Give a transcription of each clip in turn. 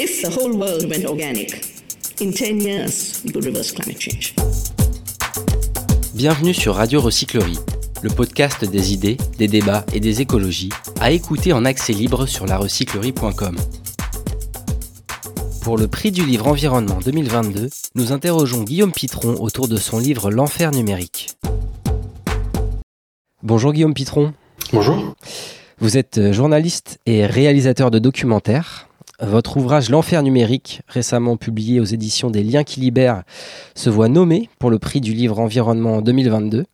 If the whole world went organic, in 10 years, we could reverse climate change. Bienvenue sur Radio Recyclerie, le podcast des idées, des débats et des écologies, à écouter en accès libre sur larecyclerie.com. Pour le prix du livre Environnement 2022, nous interrogeons Guillaume Pitron autour de son livre L'enfer numérique. Bonjour Guillaume Pitron. Bonjour. Vous êtes journaliste et réalisateur de documentaires. Votre ouvrage L'enfer numérique, récemment publié aux éditions des Liens qui libèrent, se voit nommé pour le prix du livre Environnement 2022.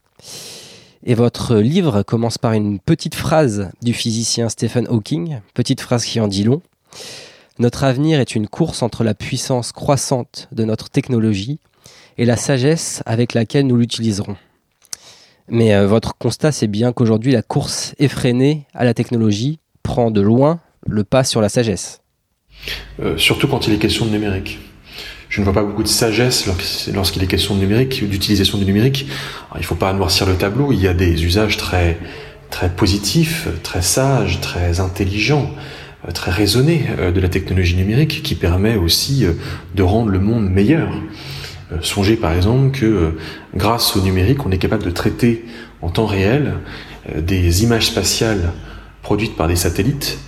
Et votre livre commence par une petite phrase du physicien Stephen Hawking, petite phrase qui en dit long. Notre avenir est une course entre la puissance croissante de notre technologie et la sagesse avec laquelle nous l'utiliserons. Mais euh, votre constat, c'est bien qu'aujourd'hui, la course effrénée à la technologie prend de loin le pas sur la sagesse. Euh, surtout quand il est question de numérique. Je ne vois pas beaucoup de sagesse lorsqu'il est question de numérique ou d'utilisation du numérique. il ne faut pas noircir le tableau. Il y a des usages très très positifs, très sages, très intelligents, euh, très raisonnés euh, de la technologie numérique qui permet aussi de rendre le monde meilleur. Songez par exemple que grâce au numérique, on est capable de traiter en temps réel des images spatiales produites par des satellites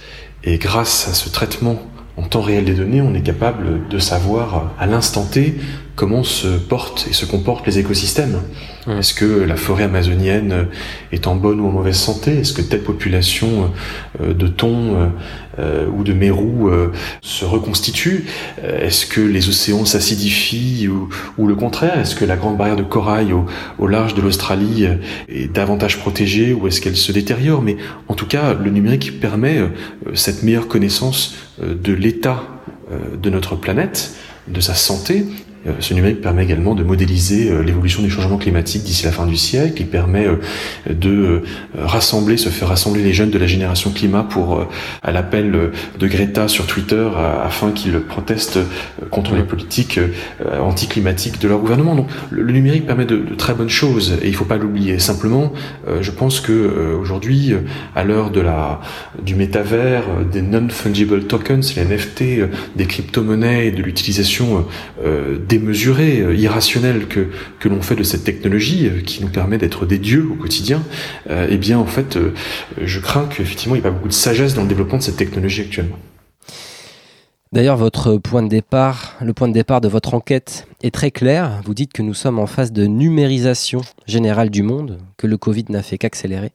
et grâce à ce traitement en temps réel des données, on est capable de savoir à l'instant T comment se portent et se comportent les écosystèmes. Est-ce que la forêt amazonienne est en bonne ou en mauvaise santé? Est-ce que telle population euh, de thon euh, ou de mérou euh, se reconstitue? Est-ce que les océans s'acidifient ou, le contraire? Est-ce que la grande barrière de corail au, large de l'Australie est davantage protégée ou est-ce qu'elle se détériore? Mais en tout cas, le numérique permet cette meilleure connaissance de l'état de notre planète, de sa santé, euh, ce numérique permet également de modéliser euh, l'évolution du changement climatique d'ici la fin du siècle. Il permet euh, de rassembler, se faire rassembler les jeunes de la génération climat pour, à l'appel de Greta sur Twitter, afin qu'ils protestent contre les politiques anticlimatiques de leur gouvernement. Donc, le numérique permet de, très bonnes choses et il ne faut pas l'oublier. Simplement, je pense que aujourd'hui, à l'heure de la du métavers, des non-fungible tokens, les NFT, des crypto-monnaies et de l'utilisation des démesuré, euh, irrationnel que, que l'on fait de cette technologie euh, qui nous permet d'être des dieux au quotidien, euh, eh bien en fait, je crains qu'effectivement il n'y ait pas beaucoup de sagesse dans le développement de cette technologie actuellement. D'ailleurs, votre point de départ, le point de départ de votre enquête est très clair. Vous dites que nous sommes en phase de numérisation générale du monde, que le Covid n'a fait qu'accélérer.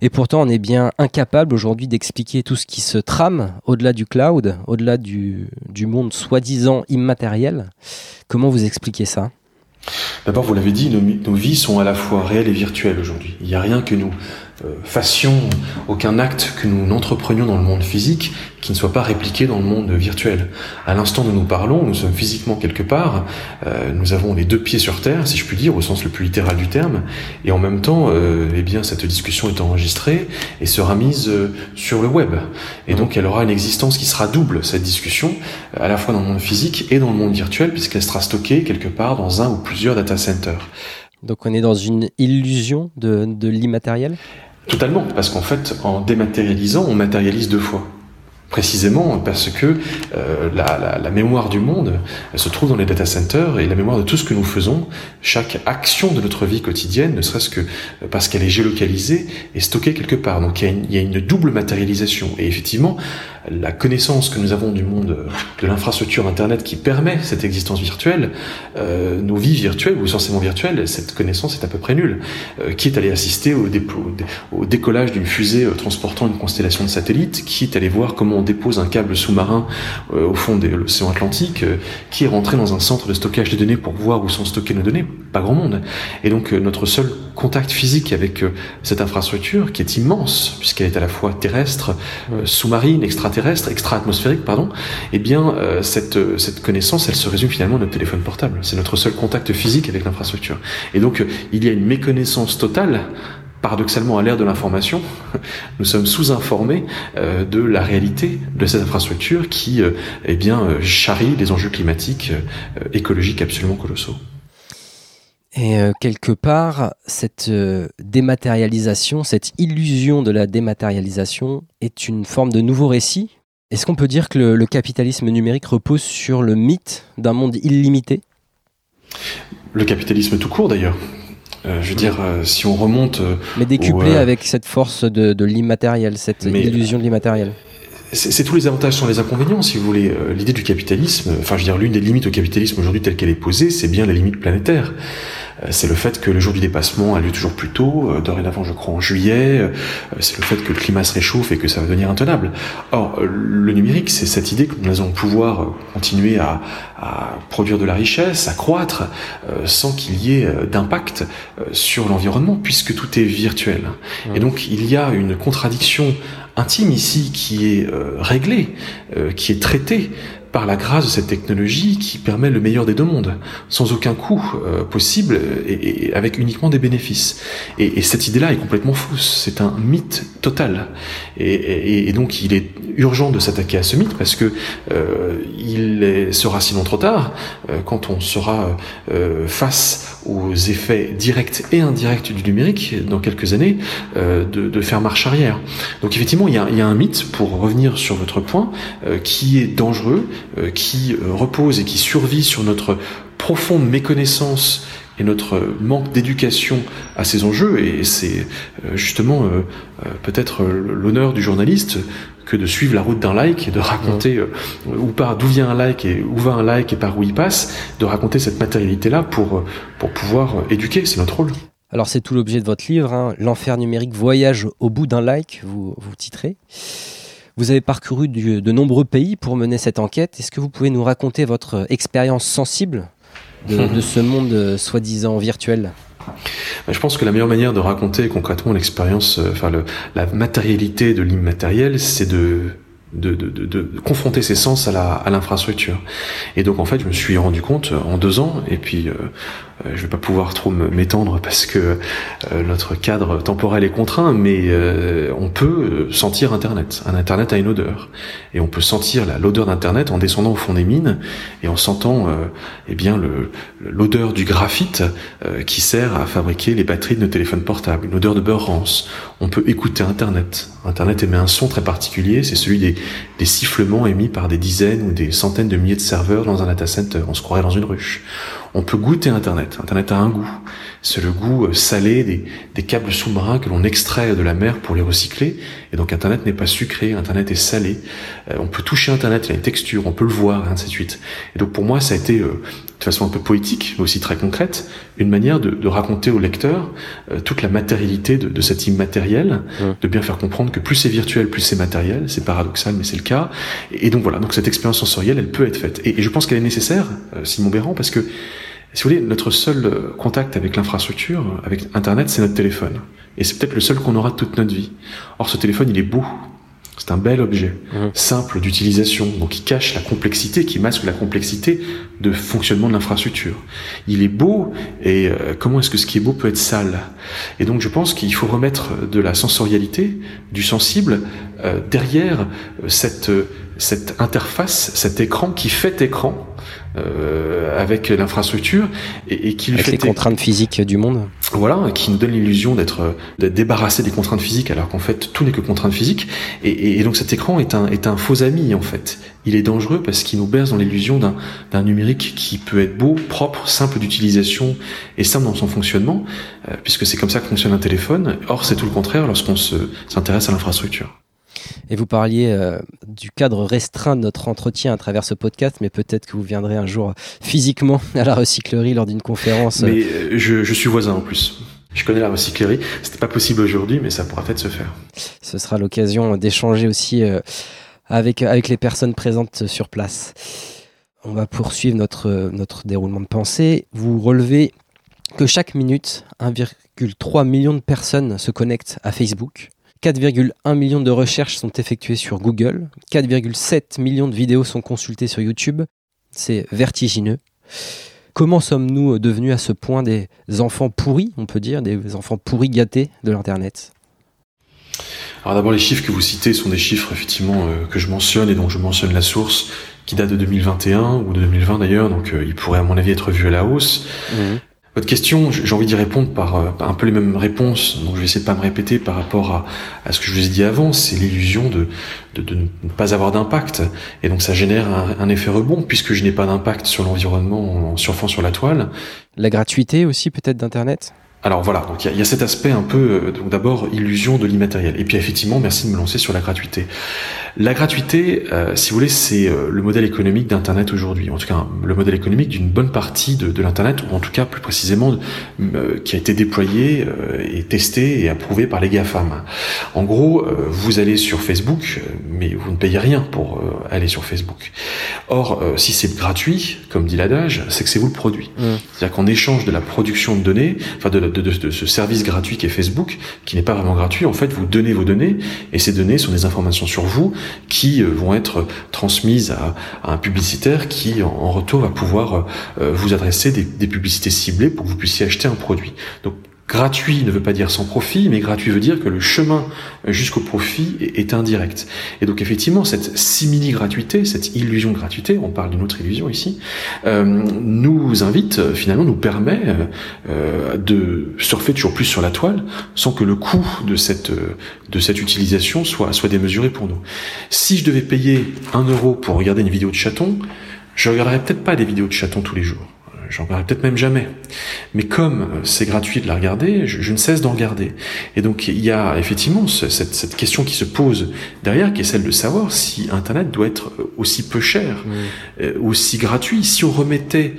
Et pourtant, on est bien incapable aujourd'hui d'expliquer tout ce qui se trame au-delà du cloud, au-delà du, du monde soi-disant immatériel. Comment vous expliquez ça? D'abord, vous l'avez dit, nos, nos, vies sont à la fois réelles et virtuelles aujourd'hui. Il n'y a rien que nous fassions, aucun acte que nous n'entreprenions dans le monde physique qui ne soit pas répliqué dans le monde virtuel. À l'instant où nous parlons, nous sommes physiquement quelque part, euh, nous avons les deux pieds sur terre, si je puis dire, au sens le plus littéral du terme, et en même temps, euh, eh bien, cette discussion est enregistrée et sera mise euh, sur le web. Et donc, elle aura une existence qui sera double, cette discussion, à la fois dans le monde physique et dans le monde virtuel, puisqu'elle sera stockée quelque part dans un ou plusieurs data centers. Donc, on est dans une illusion de, de l'immatériel? Totalement, parce qu'en fait, en dématérialisant, on matérialise deux fois. Précisément parce que euh, la, mémoire du monde se trouve dans les data centers et la mémoire de tout ce que nous faisons, chaque action de notre vie quotidienne, ne serait-ce que parce qu'elle est géolocalisée, est stockée quelque part. Donc il y, il y a une double matérialisation. Et effectivement, la connaissance que nous avons du monde de l'infrastructure Internet qui permet cette existence virtuelle, euh, nos vies virtuelles ou essentiellement virtuelles, cette connaissance est à peu près nulle. Euh, qui est allé assister au, au décollage d'une fusée euh, transportant une constellation de satellites Qui est allé voir comment on dépose un câble sous-marin euh, au fond de l'océan Atlantique euh, Qui est rentré dans un centre de stockage de données pour voir où sont stockées nos données Pas grand monde. Et donc notre seul contact physique avec cette infrastructure, qui est immense, puisqu'elle est à la fois terrestre, sous-marine, extraterrestre, terrestre, extra-atmosphérique, pardon, eh bien, euh, cette, euh, cette connaissance, elle se résume finalement à notre téléphone portable. C'est notre seul contact physique avec l'infrastructure. Et donc, euh, il y a une méconnaissance totale paradoxalement à l'ère de l'information, nous sommes sous-informés de la réalité de cette infrastructure qui eh bien, charrie des enjeux climatiques, écologiques absolument colossaux. Et quelque part, cette dématérialisation, cette illusion de la dématérialisation est une forme de nouveau récit Est-ce qu'on peut dire que le, capitalisme numérique repose sur le mythe d'un monde illimité? Le capitalisme tout court d'ailleurs. Euh, je veux dire, euh, si on remonte. Euh, Mais décuplé avec cette force de, l'immatériel, cette illusion de l'immatériel c'est tous les avantages sans les inconvénients, si vous voulez. L'idée du capitalisme, enfin, je veux dire, l'une des limites au capitalisme aujourd'hui telle qu'elle est posée, c'est bien la limite planétaire. Euh, c'est le fait que le jour du dépassement a lieu toujours plus tôt, euh, dorénavant je crois en juillet, euh, c'est le fait que le climat se réchauffe et que ça va devenir intenable. Or, le numérique, c'est cette idée que nous allons pouvoir continuer à, à produire de la richesse, à croître, sans qu'il y ait d'impact sur l'environnement, puisque tout est virtuel. Mmh. Et donc, il y a une contradiction intime ici qui est réglée, qui est traitée par la grâce de cette technologie qui permet le meilleur des deux mondes, sans aucun coût euh, possible et, avec uniquement des bénéfices. Et, cette idée-là est complètement fausse, c'est un mythe total. Et, donc il est urgent de s'attaquer à ce mythe parce que euh, il sera sinon trop tard euh, quand on sera face aux effets directs et indirects du numérique dans quelques années de, faire marche arrière. Donc effectivement il y a, y a un mythe pour revenir sur votre point qui est dangereux euh, qui euh, repose et qui survit sur notre profonde méconnaissance et notre manque d'éducation à ces enjeux. Et c'est euh, justement peut-être l'honneur du journaliste que de suivre la route d'un like et de raconter où part, d'où vient un like et où va un like et par où il passe, de raconter cette matérialité-là pour, pour pouvoir éduquer. C'est notre rôle. Alors c'est tout l'objet de votre livre, hein. L'enfer numérique voyage au bout d'un like, vous, vous titrez. Vous avez parcouru de nombreux pays pour mener cette enquête. Est-ce que vous pouvez nous raconter votre expérience sensible de, ce monde euh, soi-disant virtuel? Je pense que la meilleure manière de raconter concrètement l'expérience, euh, enfin la matérialité de l'immatériel, c'est de de, de, de, confronter ses sens à l'infrastructure. et donc en fait, je me suis rendu compte en deux ans, et puis euh, euh, je vais pas pouvoir trop m'étendre parce que euh, notre cadre temporel est contraint, mais on peut sentir Internet. Un Internet a une odeur, et on peut sentir l'odeur d'Internet en descendant au fond des mines et en sentant eh bien l'odeur du graphite qui sert à fabriquer les batteries de nos téléphones portables, une odeur de beurre rance. On peut écouter Internet. Internet émet un son très particulier, c'est celui des des, sifflements émis par des dizaines ou des centaines de milliers de serveurs dans un data center. On se croirait dans une ruche. On peut goûter Internet. Internet a un goût. C'est le goût euh, salé des, des câbles sous-marins que l'on extrait de la mer pour les recycler. Et donc Internet n'est pas sucré, Internet est salé. Euh, on peut toucher Internet, il a une texture, on peut le voir, et ainsi de suite. Et donc pour moi, ça a été, euh, de façon un peu poétique, mais aussi très concrète, une manière de, de raconter au lecteur toute la matérialité de, de cet immatériel, de bien faire comprendre que plus c'est virtuel, plus c'est matériel. C'est paradoxal, mais c'est le cas. Et, donc voilà, donc cette expérience sensorielle, elle peut être faite. Et, et je pense qu'elle est nécessaire, Simon Béran, parce que si vous voulez, notre seul euh, contact avec l'infrastructure, avec Internet, c'est notre téléphone. Et c'est peut-être le seul qu'on aura toute notre vie. Or, ce téléphone, il est beau. C'est un bel objet, mmh. simple d'utilisation, donc il cache la complexité, qui masque la complexité de fonctionnement de l'infrastructure. Il est beau, et euh, comment est-ce que ce qui est beau peut être sale? Et donc je pense qu'il faut remettre de la sensorialité, du sensible, euh, derrière cette, cette interface, cet écran qui fait écran, euh, avec l'infrastructure et, qui avec les contraintes physiques du monde. Voilà, qui nous donne l'illusion d'être débarrassé des contraintes physiques alors qu'en fait tout n'est que contraintes physiques. Et, donc cet écran est un, est un faux ami en fait. Il est dangereux parce qu'il nous berce dans l'illusion d'un numérique qui peut être beau, propre, simple d'utilisation et simple dans son fonctionnement, euh, puisque c'est comme ça que fonctionne un téléphone. Or c'est tout le contraire lorsqu'on s'intéresse à l'infrastructure. Et vous parliez euh, du cadre restreint de notre entretien à travers ce podcast, mais peut-être que vous viendrez un jour physiquement à la recyclerie lors d'une conférence. Mais euh, je, suis voisin en plus. Je connais la recyclerie. C'était pas possible aujourd'hui, mais ça pourra peut-être se faire. Ce sera l'occasion d'échanger aussi euh, avec, avec les personnes présentes sur place. On va poursuivre notre, notre déroulement de pensée. Vous relevez que chaque minute, 1,3 million de personnes se connectent à Facebook. 4,1 millions de recherches sont effectuées sur Google, 4,7 millions de vidéos sont consultées sur YouTube. C'est vertigineux. Comment sommes-nous devenus à ce point des enfants pourris, on peut dire, des enfants pourris gâtés de l'Internet? Alors d'abord les chiffres que vous citez sont des chiffres effectivement euh, que je mentionne et dont je mentionne la source qui date de 2021 ou de 2020 d'ailleurs, donc euh, ils pourraient à mon avis être vus à la hausse. Mmh. Votre question, j'ai envie d'y répondre par, euh, un peu les mêmes réponses, donc je vais essayer de pas me répéter par rapport à, ce que je vous ai dit avant, c'est l'illusion de, de, de, ne pas avoir d'impact, et donc ça génère un, un effet rebond, puisque je n'ai pas d'impact sur l'environnement en surfant sur la toile. La gratuité aussi peut-être d'Internet? Alors voilà, donc il y, y, a cet aspect un peu, euh, donc d'abord illusion de l'immatériel, et puis effectivement, merci de me lancer sur la gratuité. La gratuité, euh, si vous voulez, c'est euh, le modèle économique d'Internet aujourd'hui, en tout cas le modèle économique d'une bonne partie de, de l'Internet, ou en tout cas plus précisément, qui a été déployé et testé et approuvé par les GAFAM. En gros, vous allez sur Facebook, mais vous ne payez rien pour aller sur Facebook. Or, si c'est gratuit, comme dit l'adage, c'est que c'est vous le produit. Mmh. C'est-à-dire qu'en échange de la production de données, enfin de de, ce service gratuit qui est Facebook, qui n'est pas vraiment gratuit, en fait, vous donnez vos données, et ces données sont des informations sur vous qui euh, vont être transmises à, un publicitaire qui, en, retour, va pouvoir euh, vous adresser des, publicités ciblées pour que vous puissiez acheter un produit. Gratuit ne veut pas dire sans profit, mais gratuit veut dire que le chemin jusqu'au profit est, indirect. Et donc effectivement, cette simili-gratuité, cette illusion de gratuité, on parle d'une autre illusion ici, euh, nous invite, finalement, nous permet euh, de surfer toujours plus sur la toile, sans que le coût de cette, de cette utilisation soit, soit démesuré pour nous. Si je devais payer un euro pour regarder une vidéo de chaton, je regarderais peut-être pas des vidéos de chatons tous les jours j'en parlerai peut-être même jamais. Mais comme c'est gratuit de la regarder, je, je ne cesse d'en regarder. Et donc il y a effectivement ce, cette, cette, question qui se pose derrière, qui est celle de savoir si Internet doit être aussi peu cher, mmh. euh, aussi gratuit. Si on remettait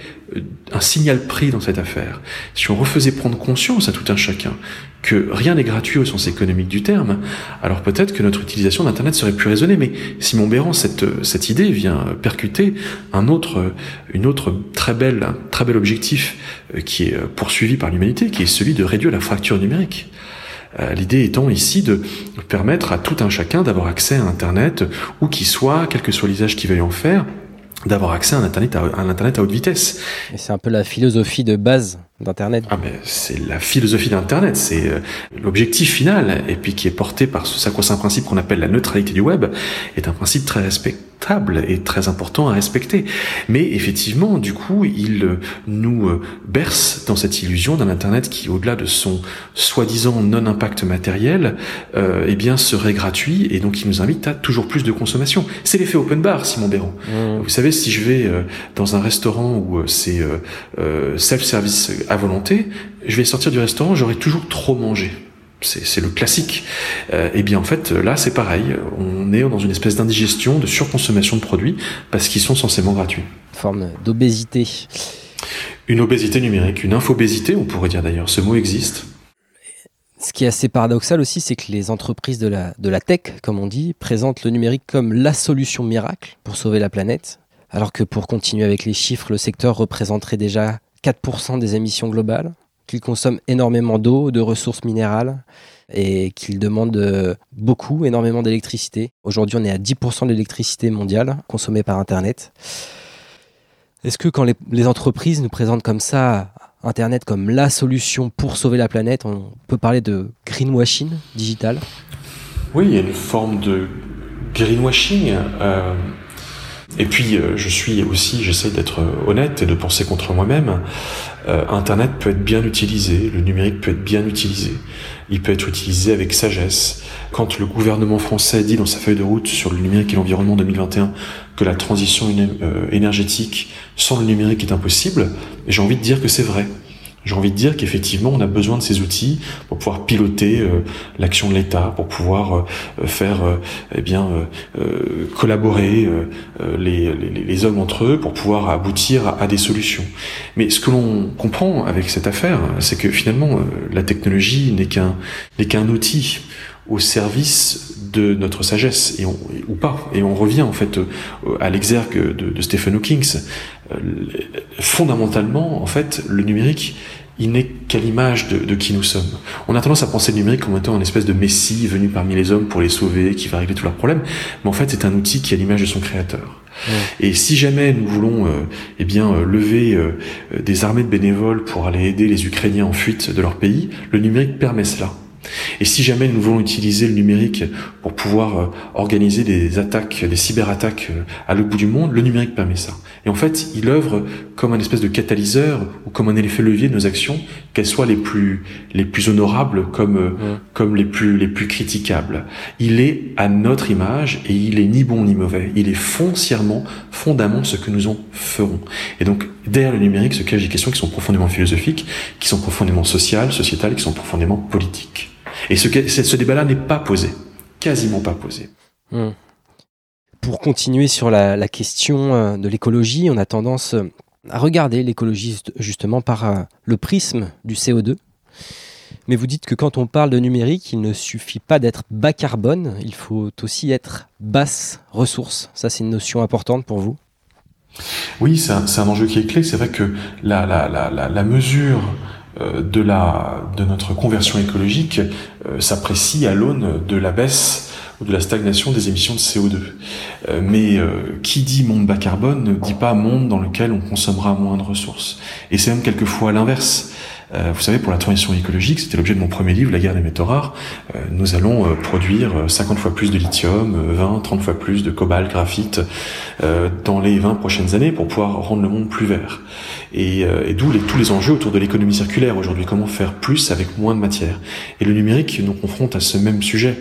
un signal prix dans cette affaire, si on refaisait prendre conscience à tout un chacun que rien n'est gratuit au sens économique du terme, alors peut-être que notre utilisation d'Internet serait plus raisonnée. Mais Simon Béran, cette, cette idée vient percuter un autre, une autre très belle, très bel objectif euh, qui est poursuivi par l'humanité, qui est celui de réduire la fracture numérique. Euh, l'idée étant ici de permettre à tout un chacun d'avoir accès à Internet, où qu'il soit, quel que soit l'usage qu'il veuille en faire, d'avoir accès à un internet à, un internet à haute vitesse. Et c'est un peu la philosophie de base d'internet. Ah mais c'est la philosophie d'internet, c'est euh, l'objectif final et puis qui est porté par ce sacro-saint principe qu'on appelle la neutralité du web est un principe très respectable et très important à respecter. Mais effectivement, du coup, il euh, nous euh, berce dans cette illusion d'un internet qui au-delà de son soi-disant non-impact matériel, euh, eh bien serait gratuit et donc il nous invite à toujours plus de consommation. C'est l'effet open bar Simon Béran. Mmh. Vous savez si je vais euh, dans un restaurant où c'est euh, self-service à volonté, je vais sortir du restaurant, j'aurai toujours trop mangé. C'est le classique. Euh, et bien en fait, là c'est pareil. On est dans une espèce d'indigestion, de surconsommation de produits parce qu'ils sont censément gratuits. Forme d'obésité. Une obésité numérique, une infobésité, on pourrait dire d'ailleurs. Ce mot existe. Ce qui est assez paradoxal aussi, c'est que les entreprises de la, de la tech, comme on dit, présentent le numérique comme la solution miracle pour sauver la planète, alors que pour continuer avec les chiffres, le secteur représenterait déjà 4% des émissions globales, qu'il consomme énormément d'eau, de ressources minérales et qu'il demande beaucoup, énormément d'électricité. Aujourd'hui, on est à 10% de l'électricité mondiale consommée par Internet. Est-ce que quand les, entreprises nous présentent comme ça Internet comme la solution pour sauver la planète, on peut parler de greenwashing digital? Oui, il y a une forme de greenwashing. Euh et puis, euh, je suis aussi, j'essaie d'être honnête et de penser contre moi-même. Euh, Internet peut être bien utilisé, le numérique peut être bien utilisé. Il peut être utilisé avec sagesse. Quand le gouvernement français dit dans sa feuille de route sur le numérique et l'environnement 2021 que la transition énergétique sans le numérique est impossible, j'ai envie de dire que c'est vrai. J'ai envie de dire qu'effectivement, on a besoin de ces outils pour pouvoir piloter euh, l'action de l'État, pour pouvoir euh, faire, euh, eh bien, euh, collaborer les, les, les, hommes entre eux, pour pouvoir aboutir à, à des solutions. Mais ce que l'on comprend avec cette affaire, c'est que finalement, la technologie n'est qu'un n'est qu'un outil au service de notre sagesse et on, ou pas et on revient en fait à l'exergue de, de Stephen Hawking fondamentalement en fait le numérique il n'est qu'à l'image de, de, qui nous sommes. On a tendance à penser le numérique comme étant une espèce de messie venu parmi les hommes pour les sauver, qui va régler tous leurs problèmes, mais en fait c'est un outil qui a l'image de son créateur. Ouais. Et si jamais nous voulons euh, eh bien euh, lever euh, des armées de bénévoles pour aller aider les Ukrainiens en fuite de leur pays, le numérique permet cela. Et si jamais nous voulons utiliser le numérique pour pouvoir euh, organiser des attaques, des cyberattaques euh, à l'autre bout du monde, le numérique permet ça. Et en fait, il œuvre comme un espèce de catalyseur ou comme un effet levier de nos actions, qu'elles soient les plus les plus honorables comme euh, comme les plus les plus critiquables. Il est à notre image et il est ni bon ni mauvais. Il est foncièrement, fondamentalement ce que nous en ferons. Et donc derrière le numérique se cachent des questions qui sont profondément philosophiques, qui sont profondément sociales, sociétales, qui sont profondément politiques. Et ce, ce débat-là n'est pas posé, quasiment pas posé. Hmm. Pour continuer sur la, question euh, de l'écologie, on a tendance euh, à regarder l'écologie justement par euh, le prisme du CO2. Mais vous dites que quand on parle de numérique, il ne suffit pas d'être bas carbone, il faut aussi être basse ressource. Ça, c'est une notion importante pour vous? Oui, c'est un, enjeu qui est clé. C'est vrai que la, la mesure de, la, de notre conversion écologique euh, s'apprécie à l'aune de la baisse ou de la stagnation des émissions de CO2. Euh, mais qui dit monde bas carbone ne dit pas monde dans lequel on consommera moins de ressources. Et c'est même quelquefois l'inverse. Euh, vous savez, pour la transition écologique, c'était l'objet de mon premier livre, La guerre des métaux rares, euh, nous allons euh, produire 50 fois plus de lithium, 20, 30 fois plus de cobalt, graphite dans les 20 prochaines années pour pouvoir rendre le monde plus vert. Et, et d'où les, tous les enjeux autour de l'économie circulaire aujourd'hui, comment faire plus avec moins de matière? Et le numérique nous confronte à ce même sujet.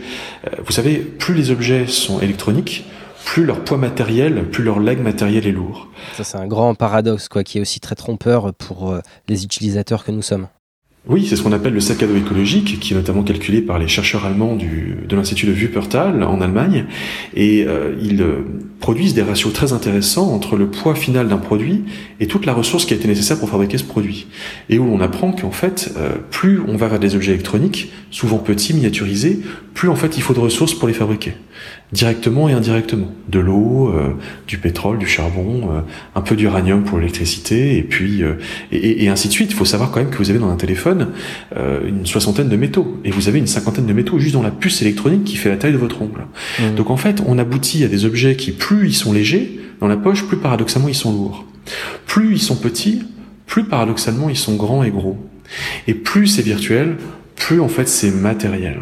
Vous savez, plus les objets sont électroniques, plus leur poids matériel, plus leur leg matériel est lourd. Ça, c'est un grand paradoxe, quoi, qui est aussi très trompeur pour euh, les utilisateurs que nous sommes. Oui, c'est ce qu'on appelle le sac à dos écologique, qui est notamment calculé par les chercheurs allemands du, de l'Institut de Wuppertal en Allemagne. Et euh, ils euh, produisent des ratios très intéressants entre le poids final d'un produit et toute la ressource qui a été nécessaire pour fabriquer ce produit. Et où on apprend qu'en fait, euh, plus on va vers des objets électroniques, souvent petits, miniaturisés, plus en fait il faut de ressources pour les fabriquer, directement et indirectement. De l'eau, euh, du pétrole, du charbon, euh, un peu d'uranium pour l'électricité, et puis et, et, ainsi de suite. Il faut savoir quand même que vous avez dans un téléphone une soixantaine de métaux, et vous avez une cinquantaine de métaux juste dans la puce électronique qui fait la taille de votre ongle. Mmh. Donc en fait, on aboutit à des objets qui plus ils sont légers dans la poche, plus paradoxalement ils sont lourds. Plus ils sont petits, plus paradoxalement ils sont grands et gros. Et plus c'est virtuel, plus en fait c'est matériel.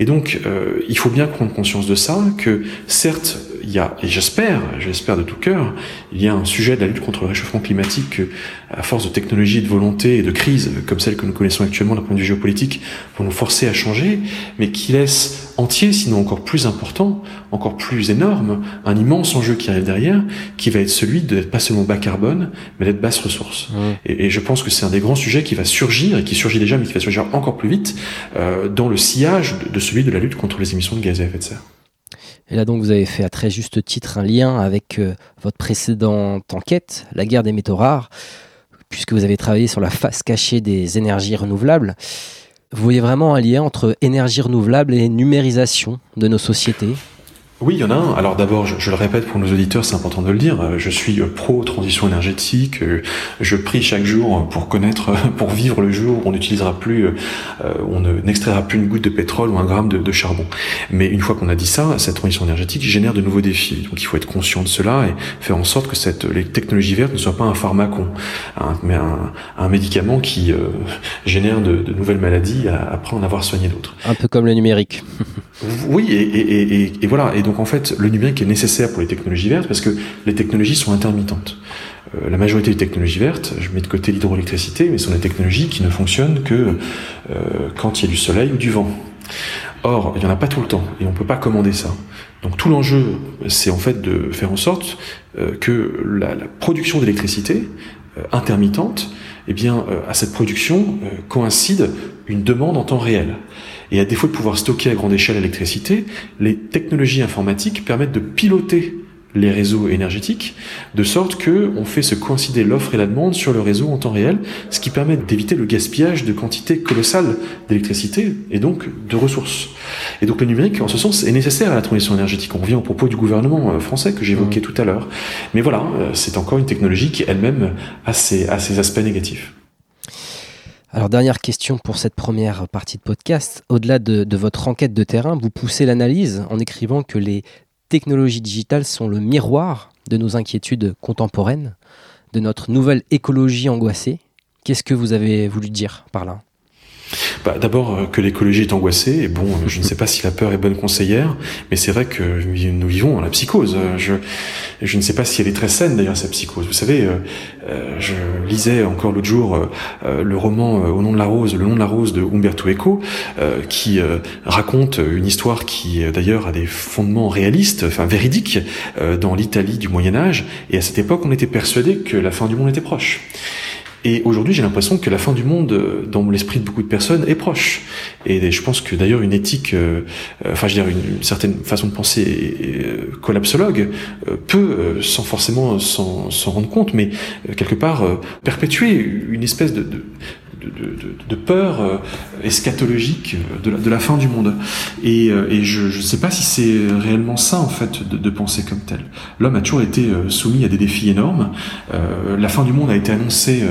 Et donc euh, il faut bien prendre conscience de ça, que certes il y a, et j'espère, j'espère de tout cœur, il y a un sujet de la lutte contre le réchauffement climatique à force de technologie, de volonté et de crise comme celle que nous connaissons actuellement d'un point de vue géopolitique, pour nous forcer à changer, mais qui laisse entier, sinon encore plus important, encore plus énorme, un immense enjeu qui arrive derrière, qui va être celui d'être pas seulement bas carbone, mais d'être basse ressource. Et, je pense que c'est un des grands sujets qui va surgir, et qui surgit déjà, mais qui va surgir encore plus vite, euh, dans le sillage de, de celui de la lutte contre les émissions de gaz à effet de serre. Et là donc vous avez fait à très juste titre un lien avec euh, votre précédente enquête, la guerre des métaux rares, puisque vous avez travaillé sur la face cachée des énergies renouvelables. Vous voyez vraiment un lien entre énergie renouvelable et numérisation de nos sociétés? Oui, il y en a un. Alors d'abord, je, le répète pour nos auditeurs, c'est important de le dire. Euh, je suis euh, pro transition énergétique. Euh, je prie chaque jour pour connaître, pour vivre le jour où on n'utilisera plus, on n'extraira plus une goutte de pétrole ou un gramme de, charbon. Mais une fois qu'on a dit ça, cette transition énergétique génère de nouveaux défis. Donc il faut être conscient de cela et faire en sorte que cette, les technologies vertes ne soient pas un pharmacon, mais un, médicament qui génère de, nouvelles maladies après en avoir soigné d'autres. Un peu comme le numérique. oui, et, et, et, et voilà. Et donc en fait, le numérique est nécessaire pour les technologies vertes parce que les technologies sont intermittentes. Euh, la majorité des technologies vertes, je mets de côté l'hydroélectricité, mais ce sont des technologies qui ne fonctionnent que euh, quand il y a du soleil ou du vent. Or, il n'y en a pas tout le temps et on ne peut pas commander ça. Donc tout l'enjeu, c'est en fait de faire en sorte euh, que la, la production d'électricité intermittente, eh bien, à cette production coïncide une demande en temps réel. Et à défaut de pouvoir stocker à grande échelle l'électricité, les technologies informatiques permettent de piloter les réseaux énergétiques, de sorte que on fait se coïncider l'offre et la demande sur le réseau en temps réel, ce qui permet d'éviter le gaspillage de quantités colossales d'électricité et donc de ressources. Et donc le numérique, en ce sens, est nécessaire à la transition énergétique. On revient au propos du gouvernement euh, français que j'évoquais mmh. tout à l'heure. Mais voilà, euh, c'est encore une technologie qui elle-même a ses, a ses aspects négatifs. Alors dernière question pour cette première partie de podcast. Au-delà de, votre enquête de terrain, vous poussez l'analyse en écrivant que les technologies digitales sont le miroir de nos inquiétudes contemporaines, de notre nouvelle écologie angoissée. Qu'est-ce que vous avez voulu dire par là? Bah, D'abord que l'écologie est angoissée, et bon, je ne sais pas si la peur est bonne conseillère, mais c'est vrai que nous vivons dans la psychose. Je, je ne sais pas si elle est très saine d'ailleurs, cette psychose. Vous savez, je lisais encore l'autre jour le roman Au nom de la rose, Le nom de la rose de Umberto Eco, qui raconte une histoire qui d'ailleurs a des fondements réalistes, enfin véridiques, dans l'Italie du Moyen Âge, et à cette époque on était persuadé que la fin du monde était proche. Et aujourd'hui, j'ai l'impression que la fin du monde, euh, dans l'esprit de beaucoup de personnes, est proche. Et je pense que d'ailleurs une éthique, euh, euh, enfin, je veux dire, une, certaine façon de penser collapsologue peut, sans forcément s'en rendre compte, mais quelque part perpétuer une espèce de, de, peur euh, eschatologique de la, de la, fin du monde. Et, euh, et je ne sais pas si c'est réellement ça, en fait, de, penser comme tel. L'homme a toujours été euh, soumis à des défis énormes. la fin du monde a été annoncée,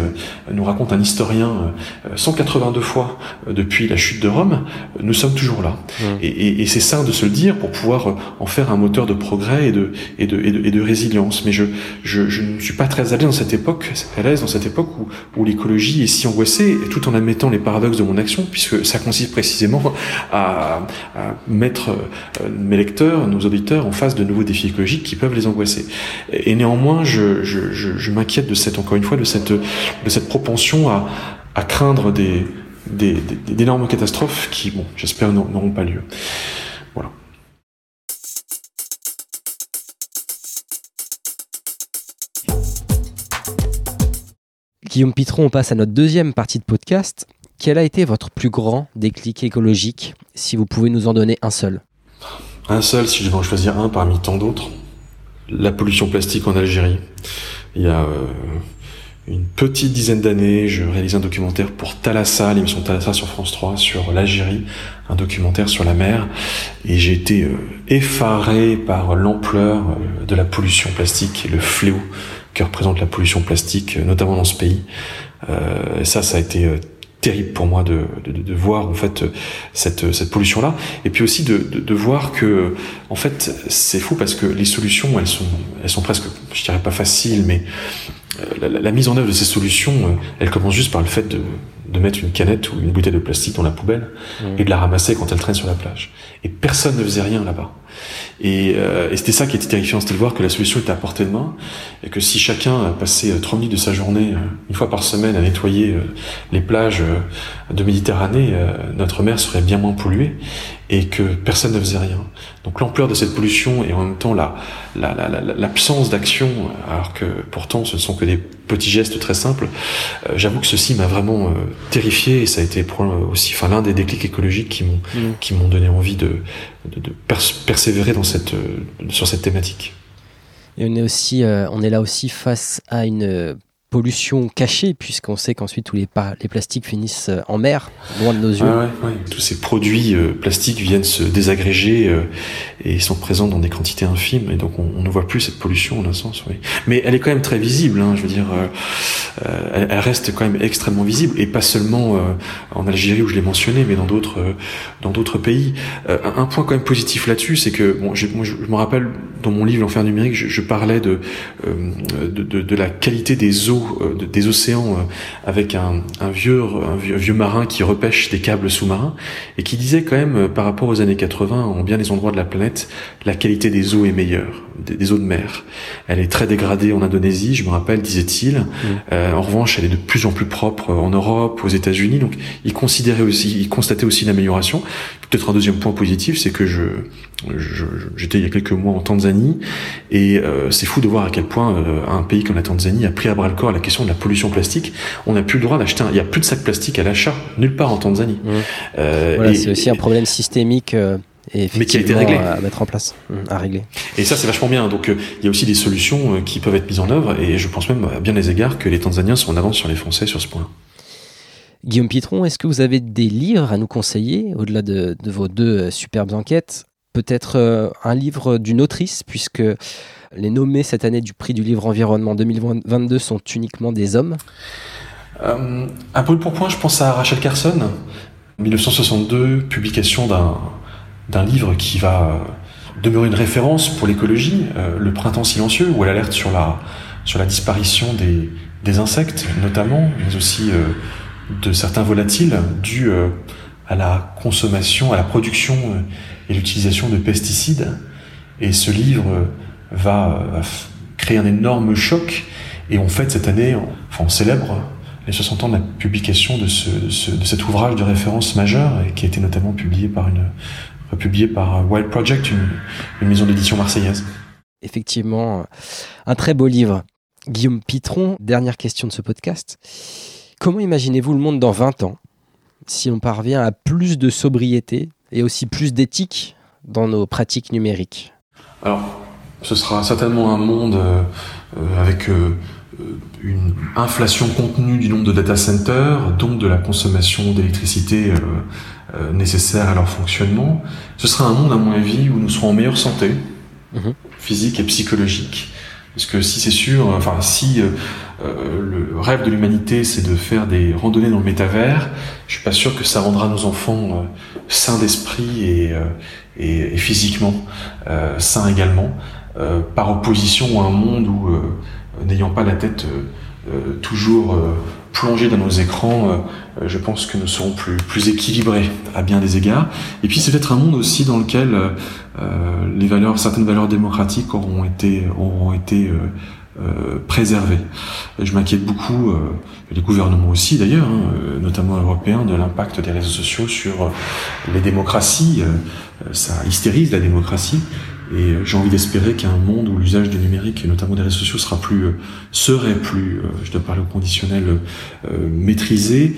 nous raconte un historien, 182 fois depuis la chute de Rome. Nous sommes toujours là. Mmh. Et, et, c'est ça de se le dire pour pouvoir en faire un moteur de progrès et de, et de, et de, résilience. Mais je, je, je, ne suis pas très l'aise dans cette époque, à l'aise dans cette époque où, où l'écologie est si angoissée tout en admettant les paradoxes de mon action, puisque ça consiste précisément à, mettre euh, mes lecteurs, nos auditeurs en face de nouveaux défis écologiques qui peuvent les angoisser. Et néanmoins, je, m'inquiète de cette, encore une fois, de cette, de cette propension à, craindre des, d'énormes catastrophes qui, bon, j'espère, n'auront pas lieu. Guillaume Pitron, on passe à notre deuxième partie de podcast. Quel a été votre plus grand déclic écologique, si vous pouvez nous en donner un seul? Un seul, si je devais en choisir un parmi tant d'autres. La pollution plastique en Algérie. Il y a euh, une petite dizaine d'années, je réalisais un documentaire pour Thalassa, l'émission Thalassa sur France 3, sur l'Algérie, un documentaire sur la mer, et j'ai été euh, effaré par l'ampleur euh, de la pollution plastique et le fléau que représente la pollution plastique, notamment dans ce pays. Euh, et ça, ça a été euh, terrible pour moi de, voir en fait cette, cette pollution là et puis aussi de, de, voir que en fait c'est fou parce que les solutions elles sont elles sont presque je dirais pas faciles mais euh, la, la, mise en œuvre de ces solutions euh, elle commence juste par le fait de, de mettre une canette ou une bouteille de plastique dans la poubelle mmh. et de la ramasser quand elle traîne sur la plage et personne ne faisait rien là-bas et, euh, et c'était ça qui était terrifiant, c'était de voir que la solution était à portée de main et que si chacun passait euh, trois minutes de sa journée, euh, une fois par semaine, à nettoyer les plages de Méditerranée, notre mer serait bien moins polluée et que personne ne faisait rien. Donc l'ampleur de cette pollution et en même temps la, l'absence la, d'action, alors que pourtant ce ne sont que des petits gestes très simples, j'avoue que ceci m'a vraiment terrifié et ça a été aussi enfin, l'un des déclics écologiques qui m'ont, mmh. qui m'ont donné envie de, de, persévérer dans cette, euh, sur cette thématique. Et on est, aussi, euh, on est là aussi face à une pollution cachée, puisqu'on sait qu'ensuite tous les, plastiques finissent euh, en mer, loin de nos yeux. Tous ces produits euh, plastiques viennent se désagréger euh, et sont présents dans des quantités infimes, et donc on, ne voit plus cette pollution en un sens. Mais elle est quand même très visible, hein, je veux dire, elle, reste quand même extrêmement visible, et pas seulement en Algérie où je l'ai mentionné, mais dans d'autres pays. Un, point quand même positif là-dessus, c'est que bon, je, me rappelle dans mon livre L'enfer numérique, je, parlais de la qualité des eaux euh, des océans euh, avec un, vieux, un, vieux, marin qui repêche des câbles sous-marins et qui disait quand même euh, par rapport aux années 80 en bien des endroits de la planète la qualité des eaux est meilleure des, eaux de mer. Elle est très dégradée en Indonésie je me rappelle disait-il. Mmh. en revanche elle est de plus en plus propre en Europe aux États-Unis. Donc il considérait aussi il constatait aussi une amélioration peut-être un deuxième point positif c'est que je j'étais il y a quelques mois en Tanzanie et c'est fou de voir à quel point un pays comme la Tanzanie a pris à bras le corps la question de la pollution plastique, on n'a plus le droit d'acheter. Il n'y a plus de sacs plastiques à l'achat nulle part en Tanzanie. Mmh. Euh, c'est aussi un problème systémique. Euh, et mais qui a été réglé. À, mettre en place, mmh, à régler. Et ça, c'est vachement bien. Donc, euh, il y a aussi des solutions qui peuvent être mises en œuvre, et je pense même à bien des égards que les Tanzaniens sont en avance sur les Français sur ce point. Guillaume Pitron, est-ce que vous avez des livres à nous conseiller, au-delà de, vos deux superbes enquêtes? Peut-être un livre d'une autrice, puisque les nommés cette année du prix du livre environnement 2022 sont uniquement des hommes. Euh, Un peu pour point, je pense à Rachel Carson, 1962, publication d'un livre qui va demeurer une référence pour l'écologie, euh, Le Printemps silencieux, où elle alerte sur la, disparition des, insectes notamment, mais aussi euh, de certains volatiles dus à la consommation, à la production et l'utilisation de pesticides. Et ce livre va, créer un énorme choc. Et on fête cette année, enfin on célèbre les 60 ans de la publication de, ce, de cet ouvrage de référence majeur et qui a été notamment publié par une publié par Wild Project, une, une maison d'édition marseillaise. Effectivement, un très beau livre. Guillaume Pitron, dernière question de ce podcast. Comment imaginez-vous le monde dans 20 ans si on parvient à plus de sobriété et aussi plus d'éthique dans nos pratiques numériques? Alors, ce sera certainement un monde euh, euh, avec euh, une inflation contenue du nombre de data centers, donc de la consommation d'électricité nécessaire à leur fonctionnement. Ce sera un monde, à mon avis, où nous serons en meilleure santé, mhm. physique et psychologique. Parce que si c'est sûr, enfin si euh, le rêve de l'humanité, c'est de faire des randonnées dans le métavers. Je suis pas sûr que ça rendra nos enfants euh, sains d'esprit et, euh, et, et, physiquement sains également, par opposition à un monde où, n'ayant pas la tête toujours plongée dans nos écrans, je pense que nous serons plus, équilibrés à bien des égards. Et puis c'est peut-être un monde aussi dans lequel les valeurs, certaines valeurs démocratiques auront été, auront été euh. Je m'inquiète beaucoup, euh, les gouvernements aussi d'ailleurs, hein, euh, notamment européens, de l'impact des réseaux sociaux sur les démocraties. ça hystérise la démocratie. Et j'ai envie d'espérer qu'un monde où l'usage du numérique et notamment des réseaux sociaux sera plus serait plus, je dois parler au conditionnel, maîtrisé,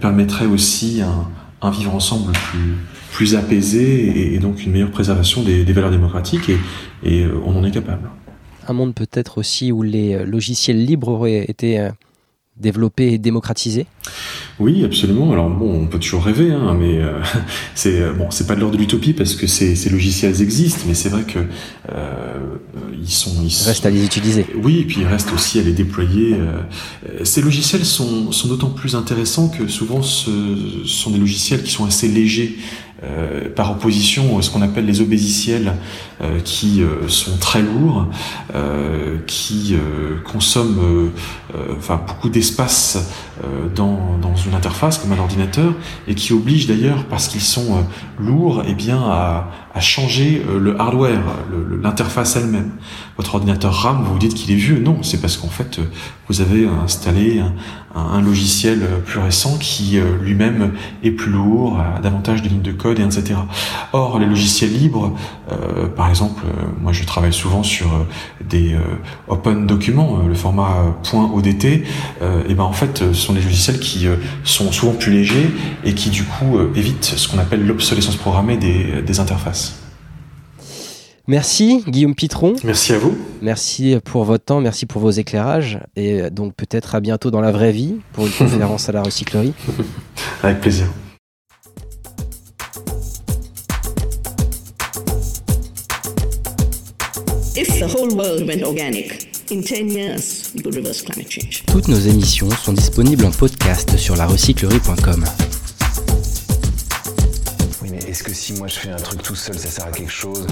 permettrait aussi un, un, vivre ensemble plus plus apaisé et, donc une meilleure préservation des, des valeurs démocratiques et, et on en est capable. Un monde peut-être aussi où les euh, logiciels libres auraient été euh, développés et démocratisés oui, absolument. Alors bon, on peut toujours rêver, hein, mais euh, c'est bon, c'est pas de l'ordre de l'utopie parce que ces, ces, logiciels existent, mais c'est vrai que ils sont, ils restent à les utiliser. Oui, et puis il reste aussi à les déployer. ces logiciels sont, sont d'autant plus intéressants que souvent ce sont des logiciels qui sont assez légers. Euh, par opposition à ce qu'on appelle les obésiciels, euh, qui euh, sont très lourds, qui consomment enfin beaucoup d'espace dans, dans une interface comme un ordinateur et qui obligent d'ailleurs parce qu'ils sont lourds et eh bien à, à changer le hardware, l'interface elle-même. Votre ordinateur RAM, vous vous dites qu'il est vieux, non, c'est parce qu'en fait vous avez installé un, un, logiciel plus récent qui lui-même est plus lourd, a davantage de lignes de code etc. Or, les logiciels libres, euh, par exemple, euh, moi je travaille souvent sur euh, des open documents, le format .odt, et ben en fait, ce sont des logiciels qui sont souvent plus légers et qui du coup évitent ce qu'on appelle l'obsolescence programmée des, des interfaces. Merci Guillaume Pitron. Merci à vous. Merci pour votre temps, merci pour vos éclairages et donc peut-être à bientôt dans la vraie vie pour une conférence à la recyclerie. Avec plaisir. Toutes nos émissions sont disponibles en podcast sur larecyclerie.com. Oui, mais est-ce que si moi je fais un truc tout seul, ça sert à quelque chose?